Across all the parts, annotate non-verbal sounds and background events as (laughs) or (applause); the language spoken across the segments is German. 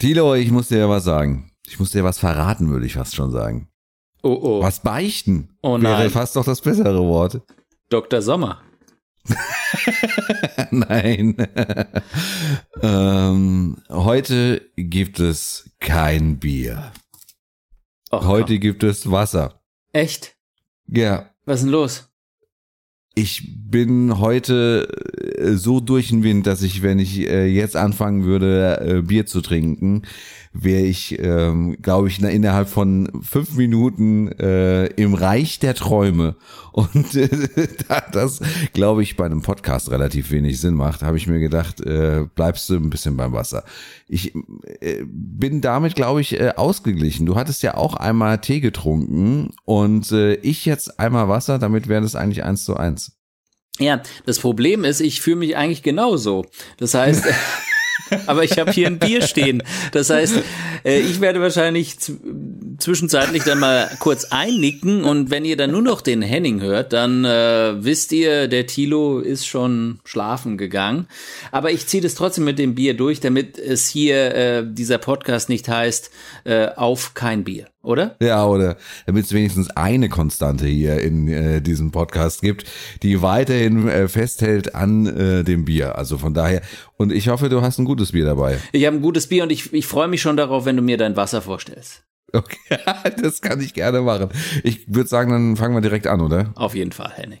Tilo, ich muss dir ja was sagen. Ich muss dir was verraten, würde ich fast schon sagen. Oh, oh. Was beichten? Oh Wäre nein. fast doch das bessere Wort. Dr. Sommer. (laughs) Nein. (laughs) ähm, heute gibt es kein Bier. Och, Heute gibt es Wasser. komm. Echt? Ja. Was ist denn los? Ich bin heute äh, so durch den Wind, dass ich, wenn ich äh, jetzt anfangen würde, äh, Bier zu trinken, wäre ich, ähm, glaube ich, na, innerhalb von fünf Minuten äh, im Reich der Träume. (laughs) Und äh, da das, glaube ich, bei einem Podcast relativ wenig Sinn macht, habe ich mir gedacht, äh, bleibst du ein bisschen beim Wasser. Ich äh, bin damit, glaube ich, äh, ausgeglichen. Du hattest ja auch einmal Tee getrunken und äh, ich jetzt einmal Wasser, damit wäre das eigentlich eins zu eins. Ja, das Problem ist, ich fühle mich eigentlich genauso. Das heißt, (laughs) (laughs) aber ich habe hier ein Bier stehen. Das heißt, äh, ich werde wahrscheinlich zwischenzeitlich dann mal kurz einnicken und wenn ihr dann nur noch den Henning hört, dann äh, wisst ihr, der Tilo ist schon schlafen gegangen. Aber ich ziehe das trotzdem mit dem Bier durch, damit es hier äh, dieser Podcast nicht heißt äh, auf kein Bier, oder? Ja, oder damit es wenigstens eine Konstante hier in äh, diesem Podcast gibt, die weiterhin äh, festhält an äh, dem Bier. Also von daher, und ich hoffe, du hast ein gutes Bier dabei. Ich habe ein gutes Bier und ich, ich freue mich schon darauf, wenn du mir dein Wasser vorstellst. Okay, (laughs) das kann ich gerne machen. Ich würde sagen, dann fangen wir direkt an, oder? Auf jeden Fall, Henning.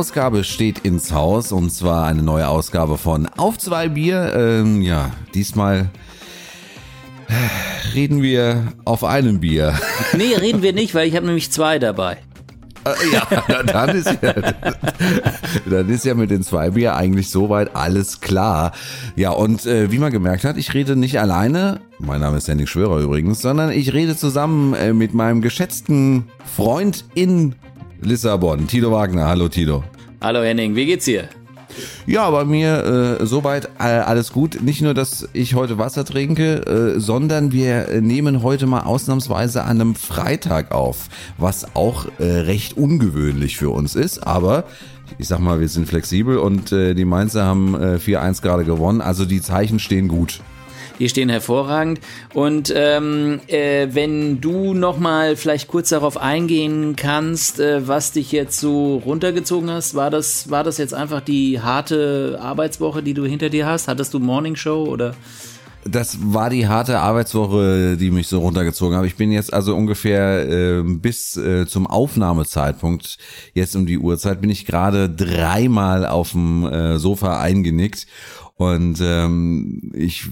Ausgabe steht ins Haus und zwar eine neue Ausgabe von Auf zwei Bier. Ähm, ja, diesmal äh, reden wir auf einem Bier. (laughs) Nee, reden wir nicht, weil ich habe nämlich zwei dabei. Äh, ja, dann ist ja, (laughs) dann ist ja mit den zwei Bier eigentlich soweit alles klar. Ja, und äh, wie man gemerkt hat, ich rede nicht alleine, mein Name ist Henning Schwörer übrigens, sondern ich rede zusammen äh, mit meinem geschätzten Freund in Lissabon, Tito Wagner. Hallo Tito. Hallo Henning, wie geht's dir? Ja, bei mir äh, soweit äh, alles gut. Nicht nur, dass ich heute Wasser trinke, äh, sondern wir nehmen heute mal ausnahmsweise an einem Freitag auf, was auch äh, recht ungewöhnlich für uns ist. Aber ich sag mal, wir sind flexibel und äh, die Mainzer haben äh, 4-1 gerade gewonnen. Also die Zeichen stehen gut. Die stehen hervorragend. Und ähm, äh, wenn du noch mal vielleicht kurz darauf eingehen kannst, äh, was dich jetzt so runtergezogen hast, war das war das jetzt einfach die harte Arbeitswoche, die du hinter dir hast? Hattest du Morning Show oder? Das war die harte Arbeitswoche, die mich so runtergezogen hat. Ich bin jetzt also ungefähr äh, bis äh, zum Aufnahmezeitpunkt, jetzt um die Uhrzeit, bin ich gerade dreimal auf dem äh, Sofa eingenickt. Und ähm, ich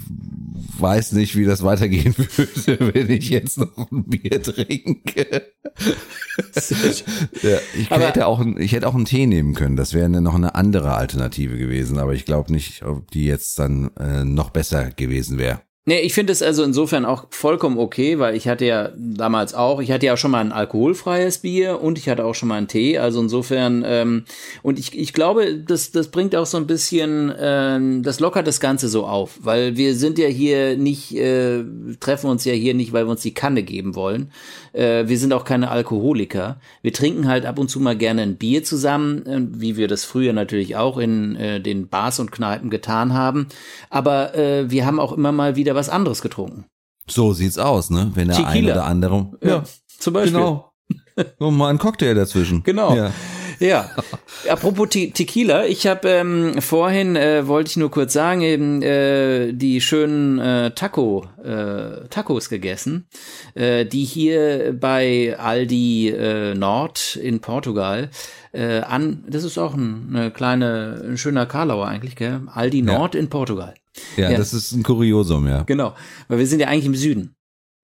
weiß nicht, wie das weitergehen (laughs) würde, wenn ich jetzt noch ein Bier trinke. (laughs) ja, ich, Aber- hätte auch, ich hätte auch einen Tee nehmen können. Das wäre noch eine andere Alternative gewesen. Aber ich glaube nicht, ob die jetzt dann äh, noch besser gewesen wäre. Nee, ich finde es also insofern auch vollkommen okay, weil ich hatte ja damals auch, ich hatte ja auch schon mal ein alkoholfreies Bier und ich hatte auch schon mal einen Tee. Also insofern, ähm, und ich, ich glaube, das, das bringt auch so ein bisschen, ähm, das lockert das Ganze so auf, weil wir sind ja hier nicht, äh, treffen uns ja hier nicht, weil wir uns die Kanne geben wollen. Äh, wir sind auch keine Alkoholiker. Wir trinken halt ab und zu mal gerne ein Bier zusammen, äh, wie wir das früher natürlich auch in äh, den Bars und Kneipen getan haben. Aber äh, wir haben auch immer mal wieder was anderes getrunken. So sieht's aus, ne? Wenn der ein Tequila. oder andere. Ja, zum Beispiel. genau. (laughs) Nur mal ein Cocktail dazwischen. Genau. Ja. Ja, apropos Te Tequila, ich habe ähm, vorhin, äh, wollte ich nur kurz sagen, eben äh, die schönen äh, Taco, äh, Tacos gegessen, äh, die hier bei Aldi äh, Nord in Portugal äh, an, das ist auch ein, eine kleine, ein schöner Karlauer eigentlich, gell? Aldi Nord in Portugal. Ja, das ist ein Kuriosum, ja. Genau, weil wir sind ja eigentlich im Süden.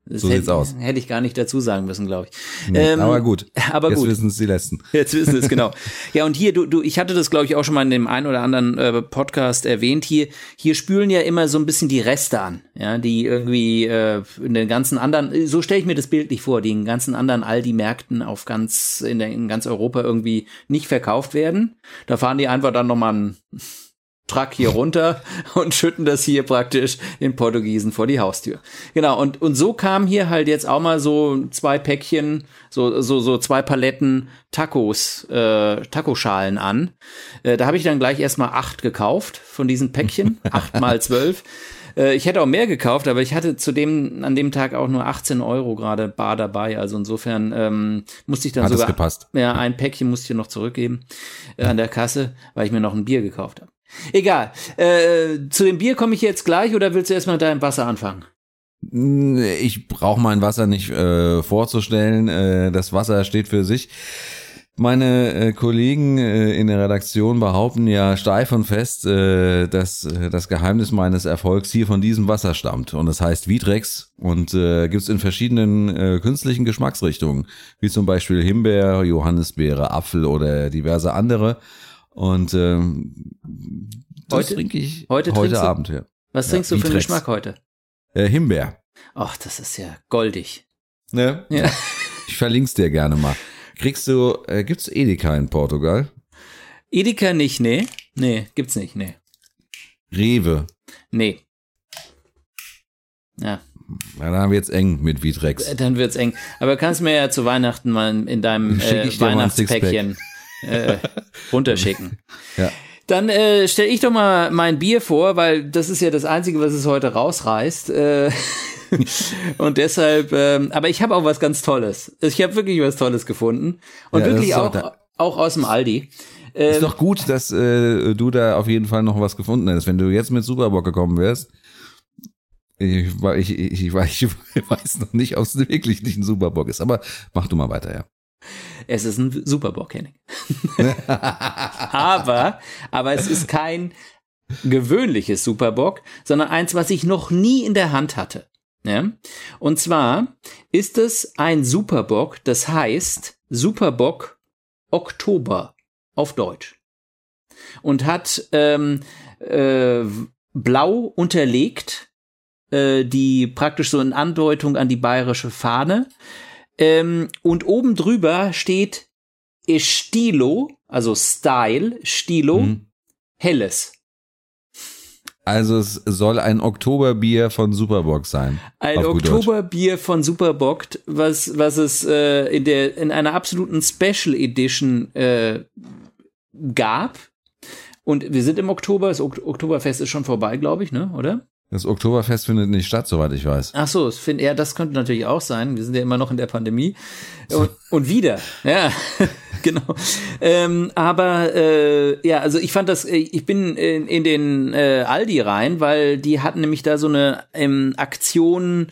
Das So hätte, sieht's aus. Hätte ich gar nicht dazu sagen müssen, glaube ich. Nee, Ähm, aber gut. aber Jetzt gut. wissen es die Letzten. (laughs) Jetzt wissen es genau. (laughs) Ja, und hier, du, du, ich hatte das, glaube ich, auch schon mal in dem einen oder anderen äh, Podcast erwähnt. Hier, hier spülen ja immer so ein bisschen die Reste an, ja, die irgendwie äh, in den ganzen anderen, so stelle ich mir das bildlich vor, die in ganzen anderen Aldi-Märkten auf ganz, in, der, in ganz Europa irgendwie nicht verkauft werden. Da fahren die einfach dann nochmal einen Truck hier runter (laughs) und schütten das hier praktisch den Portugiesen vor die Haustür. Genau, und, und so kam hier halt jetzt auch mal so zwei Päckchen, so, so, so zwei Paletten Tacos, äh, Tacoschalen an. Äh, da habe ich dann gleich erstmal acht gekauft von diesen Päckchen, (laughs) acht mal zwölf. Äh, Ich hätte auch mehr gekauft, aber ich hatte zu dem, an dem Tag auch nur 18 Euro gerade bar dabei. Also insofern ähm, musste ich dann Hat sogar gepasst. ja, ein Päckchen musste ich noch zurückgeben äh, an der Kasse, weil ich mir noch ein Bier gekauft habe. Egal. Äh, zu dem Bier komme ich jetzt gleich oder willst du erstmal mit deinem Wasser anfangen? Ich brauche mein Wasser nicht äh, vorzustellen. Äh, das Wasser steht für sich. Meine äh, Kollegen äh, in der Redaktion behaupten ja steif und fest, äh, dass äh, das Geheimnis meines Erfolgs hier von diesem Wasser stammt. Und das heißt Vitrex und äh, gibt es in verschiedenen äh, künstlichen Geschmacksrichtungen, wie zum Beispiel Himbeer, Johannisbeere, Apfel oder diverse andere. Und ähm, das Heute- trinke ich heute heute, du- Abend. Ja. Was Ja, trinkst du für einen. Geschmack heute? Äh, Himbeer. Ach, das ist ja goldig. Ne? Ja. (laughs) Ich verlink's dir gerne mal. Kriegst du, äh, gibt's Edeka in Portugal? Edeka nicht, nee. Nee, gibt's nicht, nee. Rewe. Nee. Ja, Ja, da haben wir jetzt eng mit Vitrex. dann wird's eng. Aber kannst mir ja zu Weihnachten mal in deinem äh, Weihnachtspäckchen äh, runterschicken. (laughs) Ja. Dann äh, stelle ich doch mal mein Bier vor, weil das ist ja das Einzige, was es heute rausreißt. Äh, (laughs) und deshalb, ähm, aber ich habe auch was ganz Tolles. Ich habe wirklich was Tolles gefunden. Und Ja, wirklich auch, da- auch aus dem Aldi. Ähm, Ist doch gut, dass äh, du da auf jeden Fall noch was gefunden hast. Wenn du jetzt mit Superbock gekommen wärst, ich, ich, ich, ich (laughs) weiß noch nicht, ob es wirklich nicht ein Superbock ist, aber mach du mal weiter, ja. Es ist ein Superbock, Henning. (laughs) aber, aber es ist kein gewöhnliches Superbock, sondern eins, was ich noch nie in der Hand hatte. Ja? Und zwar ist es ein Superbock, das heißt Superbock Oktober auf Deutsch. Und hat ähm, äh, blau unterlegt, äh, die praktisch so in Andeutung an die bayerische Fahne. Ähm, und oben drüber steht Estilo, also Style, Stilo, Mhm. helles. Also es soll ein Oktoberbier von Superbock sein. Ein. Oktoberbier von Superbock, was, was es äh, in, der, in einer absoluten Special Edition äh, gab. Und wir sind im Oktober, das Ok- Oktoberfest ist schon vorbei, glaube ich, ne? Oder? Das Oktoberfest findet nicht statt, soweit ich weiß. Ach so, es find, ja, das könnte natürlich auch sein. Wir sind ja immer noch in der Pandemie. Und, und wieder, (laughs) ja, (laughs) genau. Ähm, aber äh, ja, also ich fand das, äh, ich bin in, in den äh, Aldi rein, weil die hatten nämlich da so eine ähm, Aktion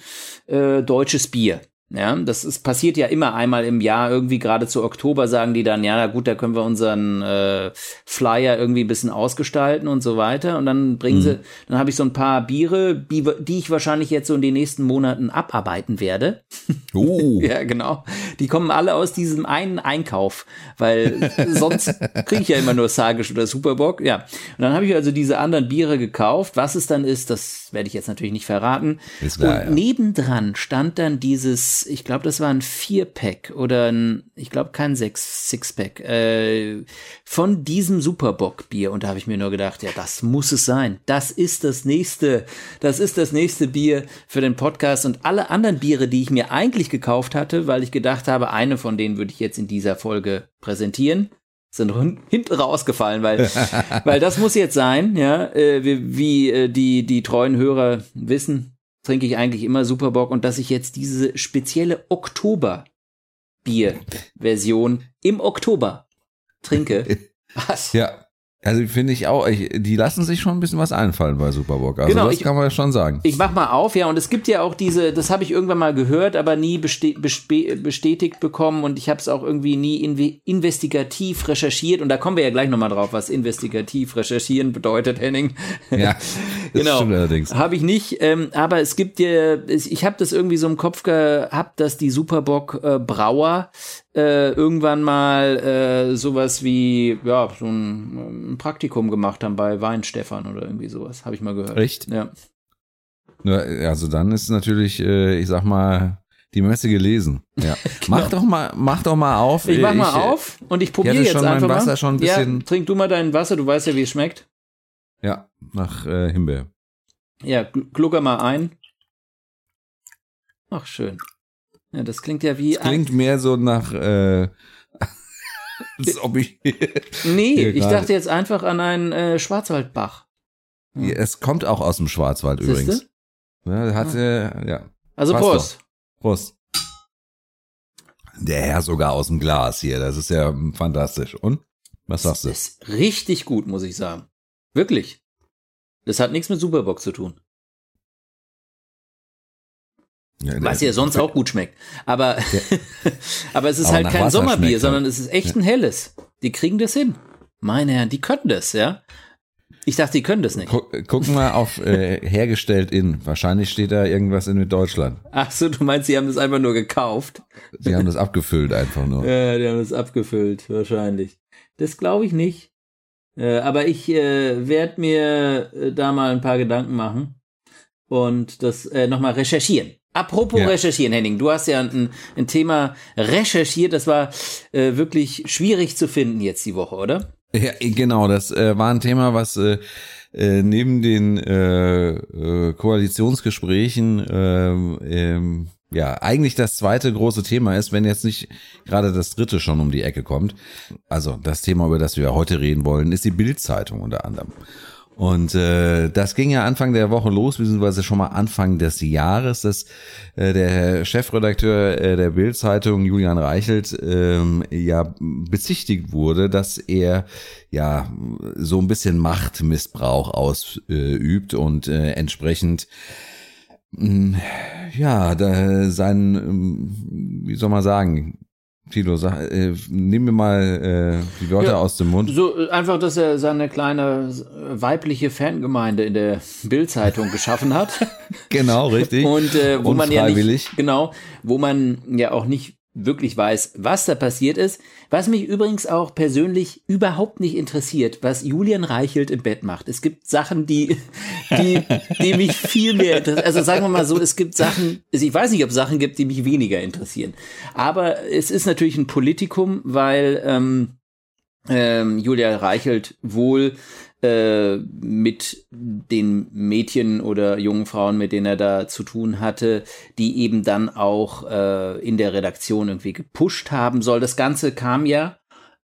äh, deutsches Bier. Ja, das ist, passiert ja immer einmal im Jahr, irgendwie gerade zu Oktober sagen die dann, ja, na gut, da können wir unseren äh, Flyer irgendwie ein bisschen ausgestalten und so weiter. Und dann bringen sie, dann habe ich so ein paar Biere, die, die ich wahrscheinlich jetzt so in den nächsten Monaten abarbeiten werde. (laughs) Oh, Ja, genau. Die kommen alle aus diesem einen Einkauf, weil (laughs) sonst kriege ich ja immer nur Sagisch oder Superbock. Ja. Und dann habe ich also diese anderen Biere gekauft. Was es dann ist, das werde ich jetzt natürlich nicht verraten. Ist klar, Und nebendran stand dann dieses, ich glaube, das war ein Vierpack oder ein, ich glaube, kein Sechs, Sixpack, äh, von diesem Superbock-Bier. Und da habe ich mir nur gedacht, ja, das muss es sein. Das ist das nächste, das ist das nächste Bier für den Podcast. Und alle anderen Biere, die ich mir eigentlich gekauft hatte, weil ich gedacht habe, eine von denen würde ich jetzt in dieser Folge präsentieren, sind hin- hinten rausgefallen, weil, (laughs) weil das muss jetzt sein, ja, äh, wie, wie äh, die, die treuen Hörer wissen, trinke ich eigentlich immer Superbock und dass ich jetzt diese spezielle Oktober Bier-Version im Oktober trinke. (laughs) Was? Ja. Also finde ich auch, ich, die lassen sich schon ein bisschen was einfallen bei Superbock. Also Genau, das ich- kann man schon sagen. Ich mach mal auf, ja, und es gibt ja auch diese, das habe ich irgendwann mal gehört, aber nie bestätigt bekommen und ich habe es auch irgendwie nie inve, investigativ recherchiert und da kommen wir ja gleich nochmal drauf, was investigativ recherchieren bedeutet, Henning. ja, (laughs) genau. stimmt allerdings. Habe ich nicht, ähm, aber es gibt ja, ich habe das irgendwie so im Kopf gehabt, dass die Superbock äh, Brauer äh, irgendwann mal äh, sowas wie, ja, so ein, ein Praktikum gemacht haben bei Weinstefan oder irgendwie sowas, habe ich mal gehört. Echt? Ja. Ja, Also dann ist natürlich, äh, ich sag mal, die Messe gelesen. Ja. (laughs) Mach doch mal, mach doch mal auf. Ich mach mal äh, auf und ich probiere jetzt schon mein einfach Wasser mal. schon ein bisschen- ja, trink du mal dein Wasser, du weißt ja, wie es schmeckt. Ja, nach äh, Himbeer. Ja, gl- glucker mal ein. Ach, schön. Ja, das klingt ja wie Klingt mehr so nach, äh, (laughs) als ob ich, ein, (laughs) Nee, ich dachte jetzt einfach an einen äh, Schwarzwaldbach. Ja, es kommt auch aus dem Schwarzwald Siehste? übrigens. Ja, hat, äh, ja. Also Passt Prost. Prost. Der Herr sogar aus dem Glas hier, das ist ja fantastisch. Und? Was sagst du? Das ist richtig gut, muss ich sagen. Wirklich. Das hat nichts mit Superbock zu tun. Ja, Was ja sonst auch gut schmeckt. Aber, (laughs) aber es ist Aber halt kein Wasser Sommerbier, sondern er. es ist echt ein helles. Die kriegen das hin. Meine Herren, die können das, ja. Ich dachte, die können das nicht. Guck, guck mal auf äh, hergestellt in. Wahrscheinlich steht da irgendwas in mit Deutschland. Ach so, du meinst, sie haben das einfach nur gekauft? Sie haben das abgefüllt einfach nur. (laughs) Ja, die haben das abgefüllt, wahrscheinlich. Das glaube ich nicht. Äh, aber ich äh, werde mir äh, da mal ein paar Gedanken machen und das äh, nochmal recherchieren. Apropos Ja. recherchieren, Henning, du hast ja ein, ein Thema recherchiert, das war äh, wirklich schwierig zu finden jetzt die Woche, oder? Ja, genau, das äh, war ein Thema, was äh, äh, neben den äh, äh, Koalitionsgesprächen ähm, ähm, ja eigentlich das zweite große Thema ist, wenn jetzt nicht gerade das dritte schon um die Ecke kommt. Also das Thema, über das wir heute reden wollen, ist die Bild-Zeitung unter anderem. Und äh, das ging ja Anfang der Woche los, beziehungsweise schon mal Anfang des Jahres, dass äh, der Chefredakteur äh, der Bild-Zeitung, Julian Reichelt, ähm, ja bezichtigt wurde, dass er ja so ein bisschen Machtmissbrauch ausübt und äh, entsprechend mh, ja, da sein, ähm, wie soll man sagen, Tilo, sag, äh, nimm mir mal äh, die Wörter Ja. aus dem Mund. So äh, einfach, dass er seine kleine äh, weibliche Fangemeinde in der Bild-Zeitung geschaffen hat. (laughs) Genau, richtig. Und äh, wo man ja nicht, genau, wo man ja auch nicht wirklich weiß, was da passiert ist. Was mich übrigens auch persönlich überhaupt nicht interessiert, was Julian Reichelt im Bett macht. Es gibt Sachen, die, (laughs) die, die mich viel mehr interessieren. Also sagen wir mal so, es gibt Sachen, also ich weiß nicht, ob es Sachen gibt, die mich weniger interessieren. Aber es ist natürlich ein Politikum, weil ähm, ähm, Julia Reichelt wohl äh, mit den Mädchen oder jungen Frauen, mit denen er da zu tun hatte, die eben dann auch äh, in der Redaktion irgendwie gepusht haben soll. Das Ganze kam ja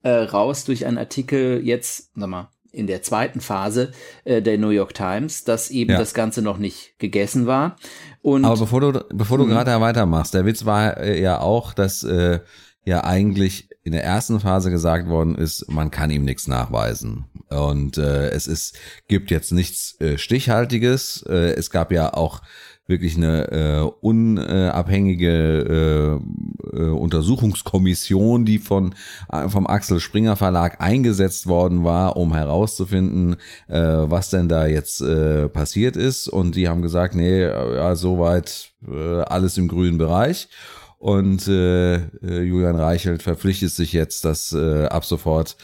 äh, raus durch einen Artikel jetzt, sag mal, in der zweiten Phase äh, der New York Times, dass eben Ja. das Ganze noch nicht gegessen war. Und Aber bevor du, bevor du Mhm. gerade weitermachst, der Witz war äh, ja auch, dass äh, ja eigentlich in der ersten Phase gesagt worden ist, man kann ihm nichts nachweisen. Und äh, es ist, gibt jetzt nichts äh, Stichhaltiges. Äh, es gab ja auch wirklich eine äh, unabhängige äh, äh, Untersuchungskommission, die von äh, vom Axel Springer Verlag eingesetzt worden war, um herauszufinden, äh, was denn da jetzt äh, passiert ist. Und die haben gesagt, nee, äh, ja, soweit äh, alles im grünen Bereich. Und äh, äh, Julian Reichelt verpflichtet sich jetzt, dass äh, ab sofort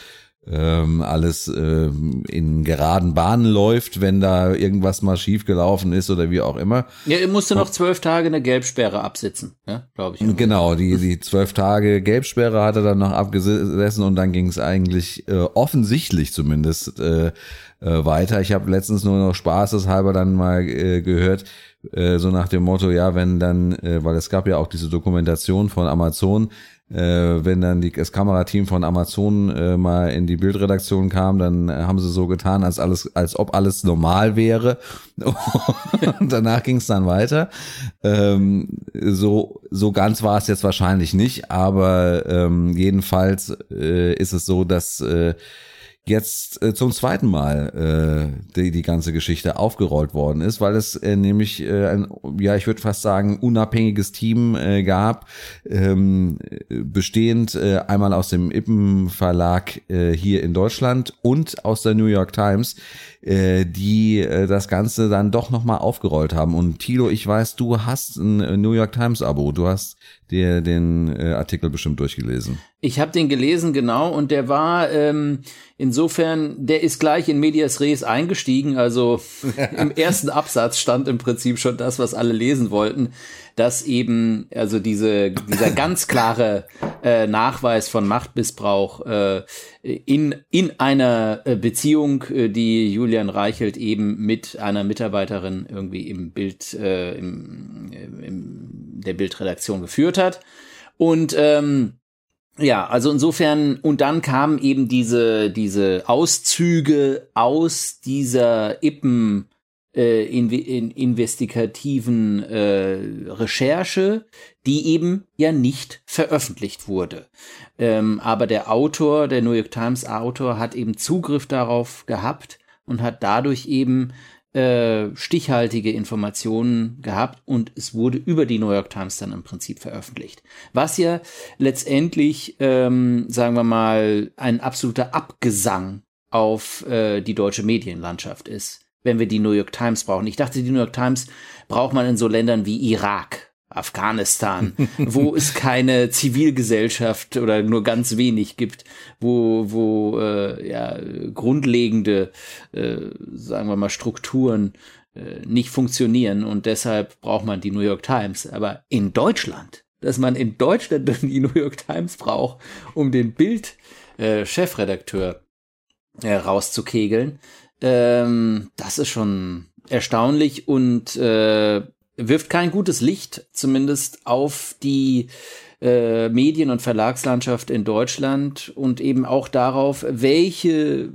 ähm, alles ähm, in geraden Bahnen läuft, wenn da irgendwas mal schief gelaufen ist oder wie auch immer. ja, er musste noch zwölf Tage eine Gelbsperre absitzen, ja, glaube ich. Genau, die, die zwölf Tage Gelbsperre hat er dann noch abgesessen und dann ging es eigentlich äh, offensichtlich zumindest äh, äh, weiter. Ich habe letztens nur noch spaßeshalber dann mal äh, gehört, äh, so nach dem Motto, ja, wenn dann, äh, weil es gab ja auch diese Dokumentation von Amazon, äh, wenn dann die, das Kamerateam von Amazon äh, mal in die Bildredaktion kam, dann äh, haben sie so getan, als alles, als ob alles normal wäre. (laughs) Und danach ging es dann weiter. Ähm, so, so ganz war es jetzt wahrscheinlich nicht, aber ähm, jedenfalls äh, ist es so, dass äh, jetzt äh, zum zweiten Mal äh, die, die ganze Geschichte aufgerollt worden ist, weil es äh, nämlich äh, ein, ja, ich würde fast sagen, unabhängiges Team äh, gab, ähm, bestehend äh, einmal aus dem Ippen Verlag äh, hier in Deutschland und aus der New York Times, äh, die äh, das Ganze dann doch nochmal aufgerollt haben. Und Tilo, ich weiß, du hast ein äh, New York Times Abo, du hast dir den äh, Artikel bestimmt durchgelesen. Ich habe den gelesen, genau, und der war ähm, insofern, der ist gleich in Medias Res eingestiegen. Also (laughs) im ersten Absatz stand im Prinzip schon das, was alle lesen wollten dass eben also diese dieser (laughs) ganz klare äh, Nachweis von Machtmissbrauch äh, in in einer äh, Beziehung, äh, die Julian Reichelt eben mit einer Mitarbeiterin irgendwie im Bild äh, im, im der Bildredaktion geführt hat und ähm, ja, also insofern, und dann kamen eben diese, diese Auszüge aus dieser Ippen äh, in, in investigativen äh, Recherche, die eben ja nicht veröffentlicht wurde. Ähm, aber der Autor, der New York Times Autor, hat eben Zugriff darauf gehabt und hat dadurch eben äh, stichhaltige Informationen gehabt und es wurde über die New York Times dann im Prinzip veröffentlicht. Was ja letztendlich, ähm, sagen wir mal, ein absoluter Abgesang auf äh, die deutsche Medienlandschaft ist wenn wir die New York Times brauchen. Ich dachte, die New York Times braucht man in so Ländern wie Irak, Afghanistan, wo (laughs) es keine Zivilgesellschaft oder nur ganz wenig gibt, wo, wo äh, ja, grundlegende, äh, sagen wir mal, Strukturen äh, nicht funktionieren und deshalb braucht man die New York Times. Aber in Deutschland, dass man in Deutschland die (laughs) New York Times braucht, um den Bild-Chefredakteur äh, rauszukegeln, ähm, das ist schon erstaunlich und äh, wirft kein gutes Licht, zumindest auf die äh, Medien- und Verlagslandschaft in Deutschland und eben auch darauf, welche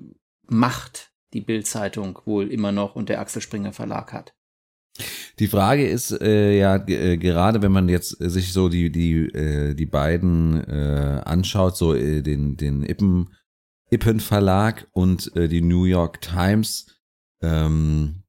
Macht die Bildzeitung wohl immer noch und der Axel Springer Verlag hat. Die Frage ist äh, ja äh, gerade, wenn man jetzt sich so die die äh, die beiden äh, anschaut, so äh, den den Ippen Ippen Verlag und äh, die New York Times. Ähm,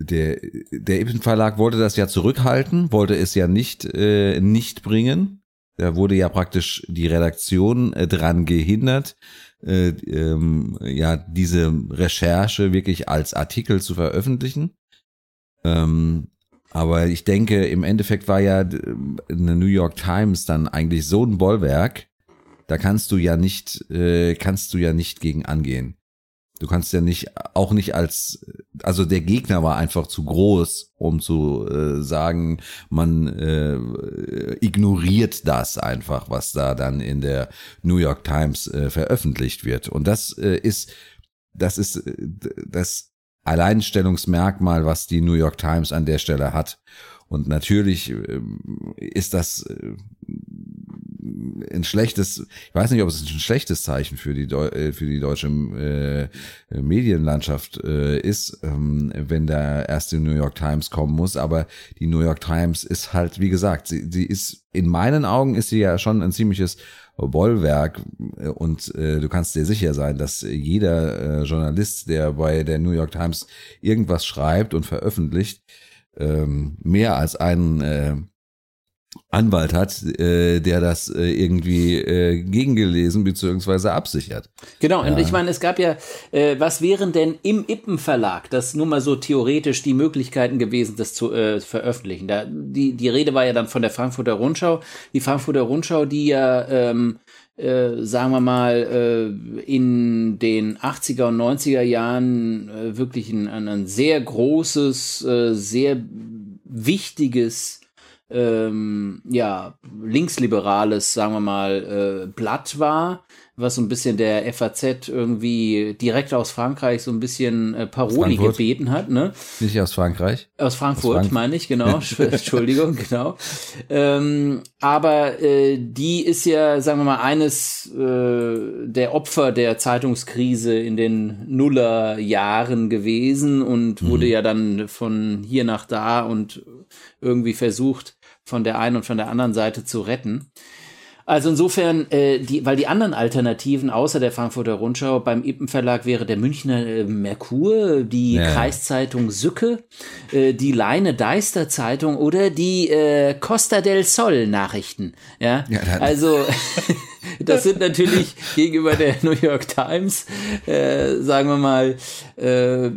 der der Ippen Verlag wollte das ja zurückhalten, wollte es ja nicht äh, nicht bringen. Da wurde ja praktisch die Redaktion äh, dran gehindert, äh, ähm, ja diese Recherche wirklich als Artikel zu veröffentlichen. Ähm, aber ich denke, im Endeffekt war ja eine New York Times dann eigentlich so ein Bollwerk, da kannst du ja nicht, äh, kannst du ja nicht gegen angehen. Du kannst ja nicht, auch nicht als, also der Gegner war einfach zu groß, um zu äh, sagen, man äh, ignoriert das einfach, was da dann in der New York Times äh, veröffentlicht wird. Und das äh, ist, das ist äh, das Alleinstellungsmerkmal, was die New York Times an der Stelle hat. Und natürlich äh, ist das äh, ein schlechtes, ich weiß nicht, ob es ein schlechtes Zeichen für die Deu äh, für die deutsche äh, Medienlandschaft äh, ist, ähm, wenn da erst die New York Times kommen muss. Aber die New York Times ist halt, wie gesagt, sie, sie ist in meinen Augen ist sie ja schon ein ziemliches Bollwerk und äh, du kannst dir sicher sein, dass jeder äh, Journalist, der bei der New York Times irgendwas schreibt und veröffentlicht, ähm, mehr als einen äh, Anwalt hat, äh, der das äh, irgendwie äh, gegengelesen bzw. absichert. Genau, und ich meine, es gab ja, äh, was wären denn im Ippen Verlag, das nur mal so theoretisch die Möglichkeiten gewesen, das zu äh, veröffentlichen? Da, die, die Rede war ja dann von der Frankfurter Rundschau. Die Frankfurter Rundschau, die ja ähm, äh, sagen wir mal, äh, in den 80er und 90er Jahren äh, wirklich ein, ein sehr großes, äh, sehr wichtiges ähm, ja, linksliberales, sagen wir mal, äh, Blatt war, was so ein bisschen der FAZ irgendwie direkt aus Frankreich so ein bisschen äh, Paroli Frankfurt. gebeten hat. Ne? Nicht aus Frankreich? Aus Frankfurt, aus Frank meine ich, genau. (laughs) Entschuldigung, genau. Ähm, aber äh, die ist ja, sagen wir mal, eines äh, der Opfer der Zeitungskrise in den Nullerjahren gewesen und wurde mhm. ja dann von hier nach da und irgendwie versucht, von der einen und von der anderen Seite zu retten. Also insofern, äh, die, weil die anderen Alternativen außer der Frankfurter Rundschau beim Ippen Verlag wäre der Münchner äh, Merkur, die ja. Kreiszeitung Sücke, äh, die Leine Deister Zeitung oder die äh, Costa del Sol Nachrichten. Ja, ja also (laughs) das sind natürlich gegenüber der New York Times, äh, sagen wir mal, äh,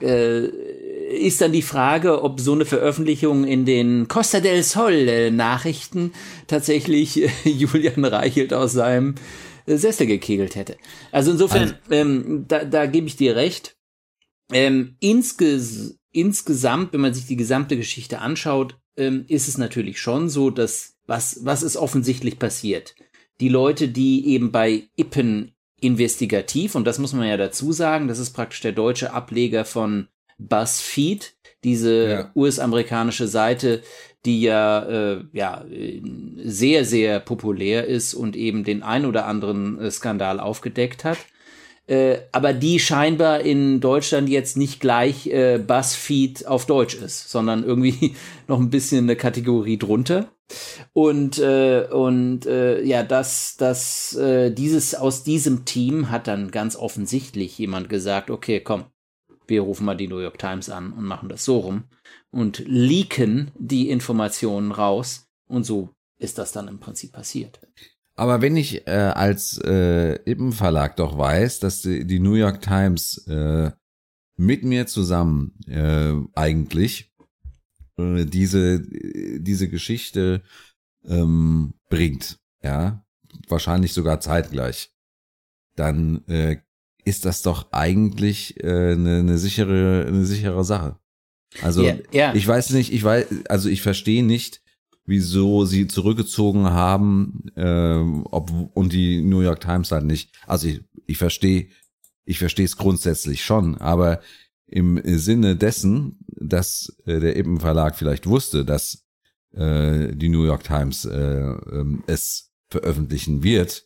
äh, ist dann die Frage, ob so eine Veröffentlichung in den Costa del Sol äh, Nachrichten tatsächlich äh, (laughs) Julian Reichelt aus seinem äh, Sessel gekegelt hätte. Also insofern, also, ähm, da, da gebe ich dir recht. Ähm, insges insgesamt, wenn man sich die gesamte Geschichte anschaut, ähm, ist es natürlich schon so, dass was, was ist offensichtlich passiert? Die Leute, die eben bei Ippen investigativ, und das muss man ja dazu sagen, das ist praktisch der deutsche Ableger von BuzzFeed, diese ja. US-amerikanische Seite, die ja, äh, ja sehr, sehr populär ist und eben den ein oder anderen äh, Skandal aufgedeckt hat. Äh, aber die scheinbar in Deutschland jetzt nicht gleich äh, BuzzFeed auf Deutsch ist, sondern irgendwie (laughs) noch ein bisschen eine Kategorie drunter. Und äh, und äh, ja, das das äh, dieses aus diesem Team hat dann ganz offensichtlich jemand gesagt, okay, komm, wir rufen mal die New York Times an und machen das so rum und leaken die Informationen raus und so ist das dann im Prinzip passiert. Aber wenn ich äh, als äh, Ippen Verlag doch weiß, dass die, die New York Times äh, mit mir zusammen äh, eigentlich äh, diese diese Geschichte ähm, bringt, ja, wahrscheinlich sogar zeitgleich, dann äh, ist das doch eigentlich äh, eine, eine sichere, eine sichere Sache. Also yeah, yeah. ich weiß nicht, ich weiß, also ich verstehe nicht, wieso sie zurückgezogen haben, äh, ob und die New York Times halt nicht. Also ich, ich verstehe, ich verstehe es grundsätzlich schon, aber im Sinne dessen, dass äh, der Eben Verlag vielleicht wusste, dass äh, die New York Times äh, äh, es veröffentlichen wird,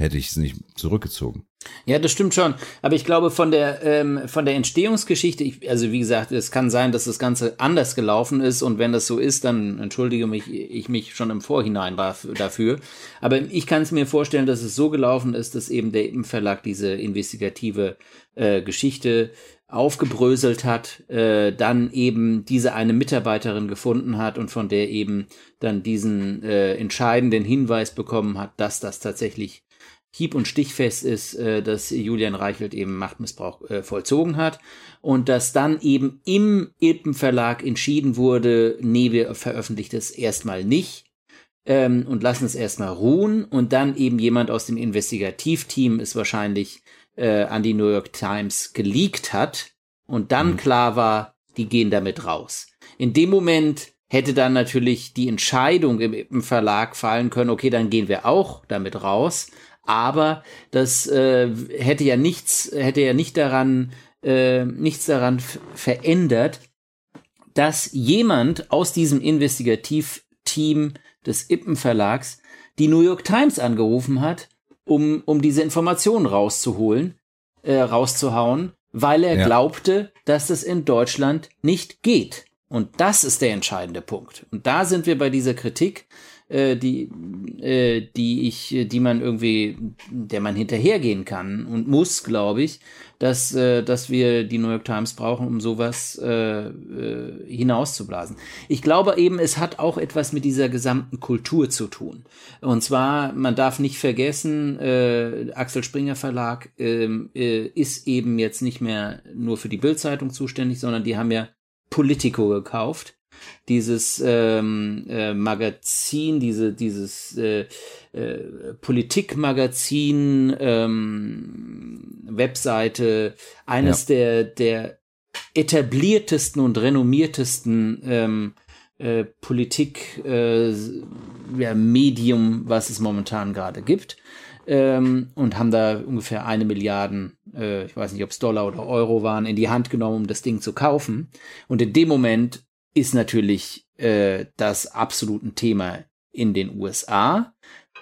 hätte ich es nicht zurückgezogen. Ja, das stimmt schon. Aber ich glaube, von der, ähm, von der Entstehungsgeschichte, ich, also wie gesagt, es kann sein, dass das Ganze anders gelaufen ist und wenn das so ist, dann entschuldige mich, ich mich schon im Vorhinein dafür. Aber ich kann es mir vorstellen, dass es so gelaufen ist, dass eben der im Verlag diese investigative äh, Geschichte aufgebröselt hat, äh, dann eben diese eine Mitarbeiterin gefunden hat und von der eben dann diesen äh, entscheidenden Hinweis bekommen hat, dass das tatsächlich hieb- und stichfest ist, äh, dass Julian Reichelt eben Machtmissbrauch äh, vollzogen hat und dass dann eben im Ilpen Verlag entschieden wurde, nee, wir veröffentlichen das erstmal nicht ähm, und lassen es erstmal ruhen und dann eben jemand aus dem Investigativteam es wahrscheinlich äh, an die New York Times geleakt hat und dann mhm. klar war, die gehen damit raus. In dem Moment hätte dann natürlich die Entscheidung im, im Verlag fallen können, okay, dann gehen wir auch damit raus aber das äh, hätte ja nichts, hätte ja nicht daran, äh, nichts daran verändert, dass jemand aus diesem Investigativteam des Ippen Verlags die New York Times angerufen hat, um, um diese Informationen rauszuholen, äh, rauszuhauen, weil er ja. glaubte, dass es in Deutschland nicht geht. Und das ist der entscheidende Punkt. Und da sind wir bei dieser Kritik, äh, die, äh, die ich, die man irgendwie, der man hinterhergehen kann und muss, glaube ich, dass, äh, dass wir die New York Times brauchen, um sowas äh, äh, hinauszublasen. Ich glaube eben, es hat auch etwas mit dieser gesamten Kultur zu tun. Und zwar, man darf nicht vergessen, äh, Axel Springer Verlag äh, äh, ist eben jetzt nicht mehr nur für die Bildzeitung zuständig, sondern die haben ja Politico gekauft dieses ähm, äh, Magazin, diese, dieses äh, äh, Politikmagazin, ähm, Webseite, eines ja. der, der etabliertesten und renommiertesten ähm, äh, Politik äh, ja, Medium, was es momentan gerade gibt. Ähm, und haben da ungefähr eine Milliarden, äh, ich weiß nicht, ob es Dollar oder Euro waren, in die Hand genommen, um das Ding zu kaufen. Und in dem Moment ist natürlich äh, das absolut Thema in den USA.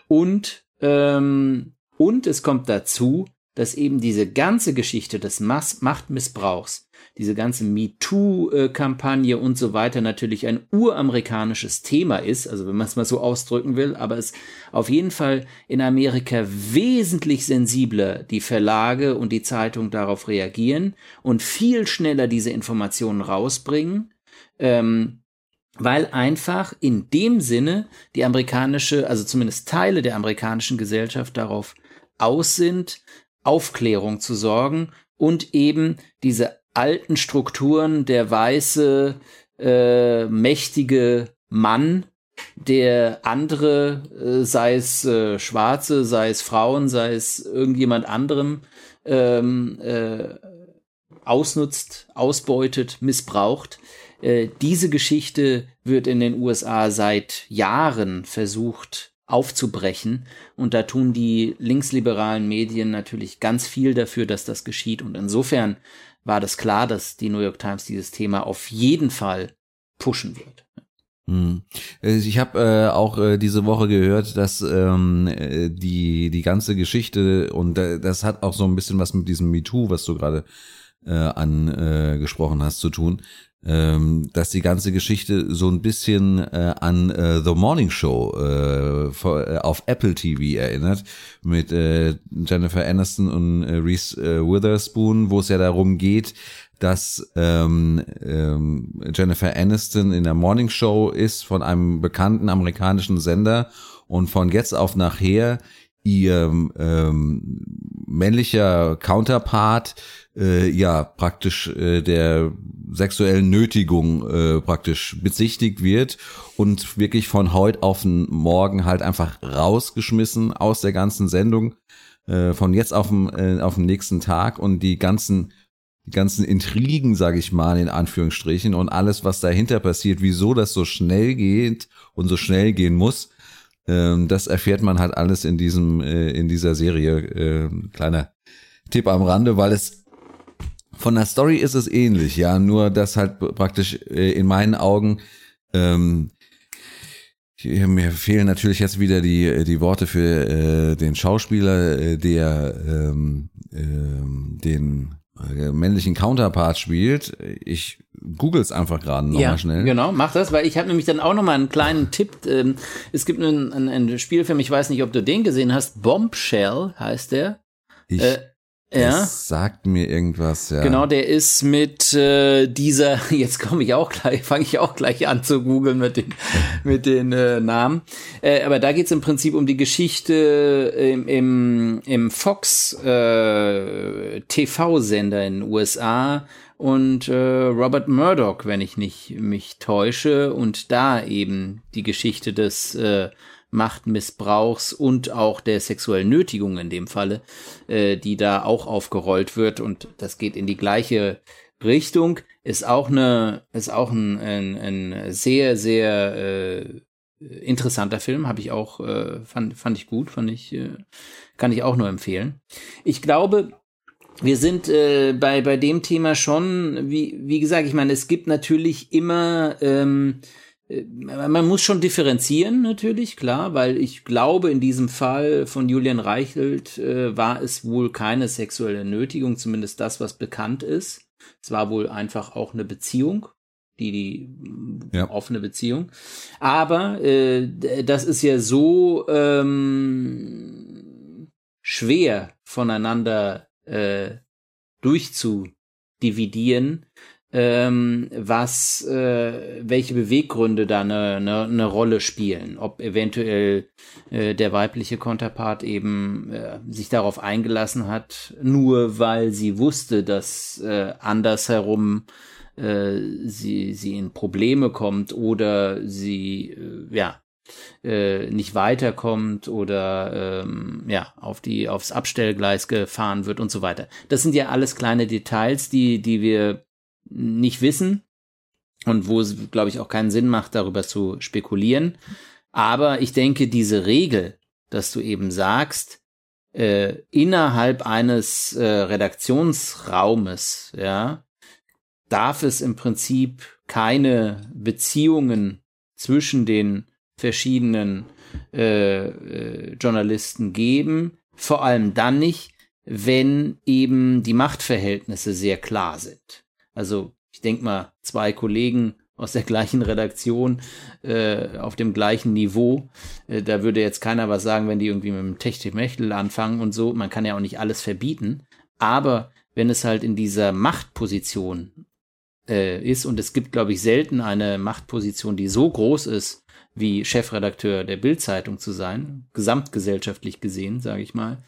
Und, ähm, und es kommt dazu, dass eben diese ganze Geschichte des Mass Machtmissbrauchs, diese ganze MeToo-Kampagne und so weiter natürlich ein uramerikanisches Thema ist, also wenn man es mal so ausdrücken will, aber es auf jeden Fall in Amerika wesentlich sensibler die Verlage und die Zeitung darauf reagieren und viel schneller diese Informationen rausbringen. Ähm, weil einfach in dem Sinne die amerikanische, also zumindest Teile der amerikanischen Gesellschaft darauf aus sind, Aufklärung zu sorgen und eben diese alten Strukturen der weiße, äh, mächtige Mann, der andere, äh, sei es äh, Schwarze, sei es Frauen, sei es irgendjemand anderem, ähm, äh, ausnutzt, ausbeutet, missbraucht. Äh, diese Geschichte wird in den USA seit Jahren versucht aufzubrechen. Und da tun die linksliberalen Medien natürlich ganz viel dafür, dass das geschieht. Und insofern war das klar, dass die New York Times dieses Thema auf jeden Fall pushen wird. Hm. Äh, ich habe äh, auch äh, diese Woche gehört, dass ähm, äh, die die ganze Geschichte und das hat auch so ein bisschen was mit diesem MeToo, was du gerade äh, angesprochen hast, zu tun ähm, dass die ganze Geschichte so ein bisschen äh, an äh, The Morning Show äh, vor, äh, auf Apple TV erinnert mit äh, Jennifer Aniston und äh, Reese Witherspoon, wo es ja darum geht, dass ähm, ähm, Jennifer Aniston in der Morning Show ist von einem bekannten amerikanischen Sender und von jetzt auf nachher ihr ähm, männlicher Counterpart äh, ja praktisch äh, der sexuellen Nötigung äh, praktisch bezichtigt wird und wirklich von heute auf den Morgen halt einfach rausgeschmissen aus der ganzen Sendung äh, von jetzt auf den, äh, auf den nächsten Tag und die ganzen die ganzen Intrigen, sage ich mal in Anführungsstrichen und alles, was dahinter passiert, wieso das so schnell geht und so schnell gehen muss, das erfährt man halt alles in diesem äh, in dieser Serie. Äh, kleiner Tipp am Rande, weil es von der Story ist es ähnlich, ja, nur dass halt praktisch äh, in meinen Augen ähm, mir fehlen natürlich jetzt wieder die die Worte für äh, den Schauspieler, äh, der ähm, äh, den äh, männlichen Counterpart spielt. Ich google es einfach gerade nochmal ja, schnell. Genau, mach das, weil ich habe nämlich dann auch nochmal einen kleinen Tipp. Ähm, es gibt einen, einen, einen Spielfilm, ich weiß nicht, ob du den gesehen hast. Bombshell heißt der. Ich äh, ja. Das sagt mir irgendwas, ja. Genau, der ist mit äh, dieser, (laughs) jetzt komme ich auch gleich, fange ich auch gleich an zu googeln mit den, (laughs) mit den äh, Namen. Äh, aber da geht es im Prinzip um die Geschichte im, im, im Fox äh, TV-Sender in den USA und äh, Robert Murdoch, wenn ich nicht mich täusche, und da eben die Geschichte des äh, Machtmissbrauchs und auch der sexuellen Nötigung in dem Falle, äh, die da auch aufgerollt wird und das geht in die gleiche Richtung, ist auch eine, ist auch ein, ein, ein sehr, sehr äh, interessanter Film, habe ich auch, äh, fand, fand ich gut, fand ich, äh, kann ich auch nur empfehlen. Ich glaube, wir sind äh, bei, bei dem Thema schon, wie, wie gesagt, ich meine, es gibt natürlich immer ähm, äh, man muss schon differenzieren natürlich, klar, weil ich glaube, in diesem Fall von Julian Reichelt äh, war es wohl keine sexuelle Nötigung, zumindest das, was bekannt ist. Es war wohl einfach auch eine Beziehung, die die ja. offene Beziehung. Aber äh, das ist ja so ähm, schwer voneinander äh, durchzudividieren, ähm, was, äh, welche Beweggründe da eine, eine, eine Rolle spielen. Ob eventuell äh, der weibliche Konterpart eben äh, sich darauf eingelassen hat, nur weil sie wusste, dass äh, andersherum äh, sie, sie in Probleme kommt oder sie, äh, ja, äh, nicht weiterkommt oder ähm, ja auf die aufs Abstellgleis gefahren wird und so weiter. Das sind ja alles kleine Details, die die wir nicht wissen. und wo es, glaube ich, auch keinen Sinn macht, darüber zu spekulieren. Aber ich denke, diese Regel, dass du eben sagst, äh, innerhalb eines äh, Redaktionsraumes, ja, darf es im Prinzip keine Beziehungen zwischen den verschiedenen äh, äh, Journalisten geben, vor allem dann nicht, wenn eben die Machtverhältnisse sehr klar sind. Also ich denke mal, zwei Kollegen aus der (laughs) gleichen Redaktion äh, auf dem gleichen Niveau. Äh, da würde jetzt keiner was sagen, wenn die irgendwie mit dem Techtelmechtel anfangen und so. Man kann ja auch nicht alles verbieten. Aber wenn es halt in dieser Machtposition äh, ist, und es gibt, glaube ich, selten eine Machtposition, die so groß ist, wie Chefredakteur der Bildzeitung zu sein, gesamtgesellschaftlich gesehen, sage ich mal,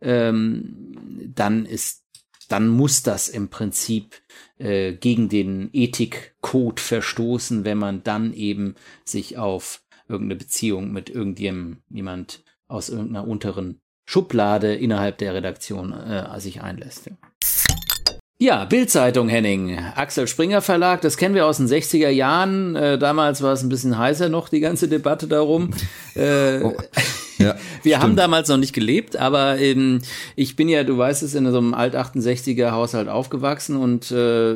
ähm, dann ist dann muss das im Prinzip äh, gegen den Ethikcode verstoßen, wenn man dann eben sich auf irgendeine Beziehung mit irgendjemand aus irgendeiner unteren Schublade innerhalb der Redaktion äh, sich einlässt. Ja, Bildzeitung Henning, Axel Springer Verlag, das kennen wir aus den 60er Jahren. Äh, damals war es ein bisschen heißer noch, die ganze Debatte darum. (laughs) Äh, oh. (laughs) Ja, wir stimmt. haben damals noch nicht gelebt, aber ähm, ich bin ja, du weißt es, in so einem Alt-68er Haushalt aufgewachsen und äh,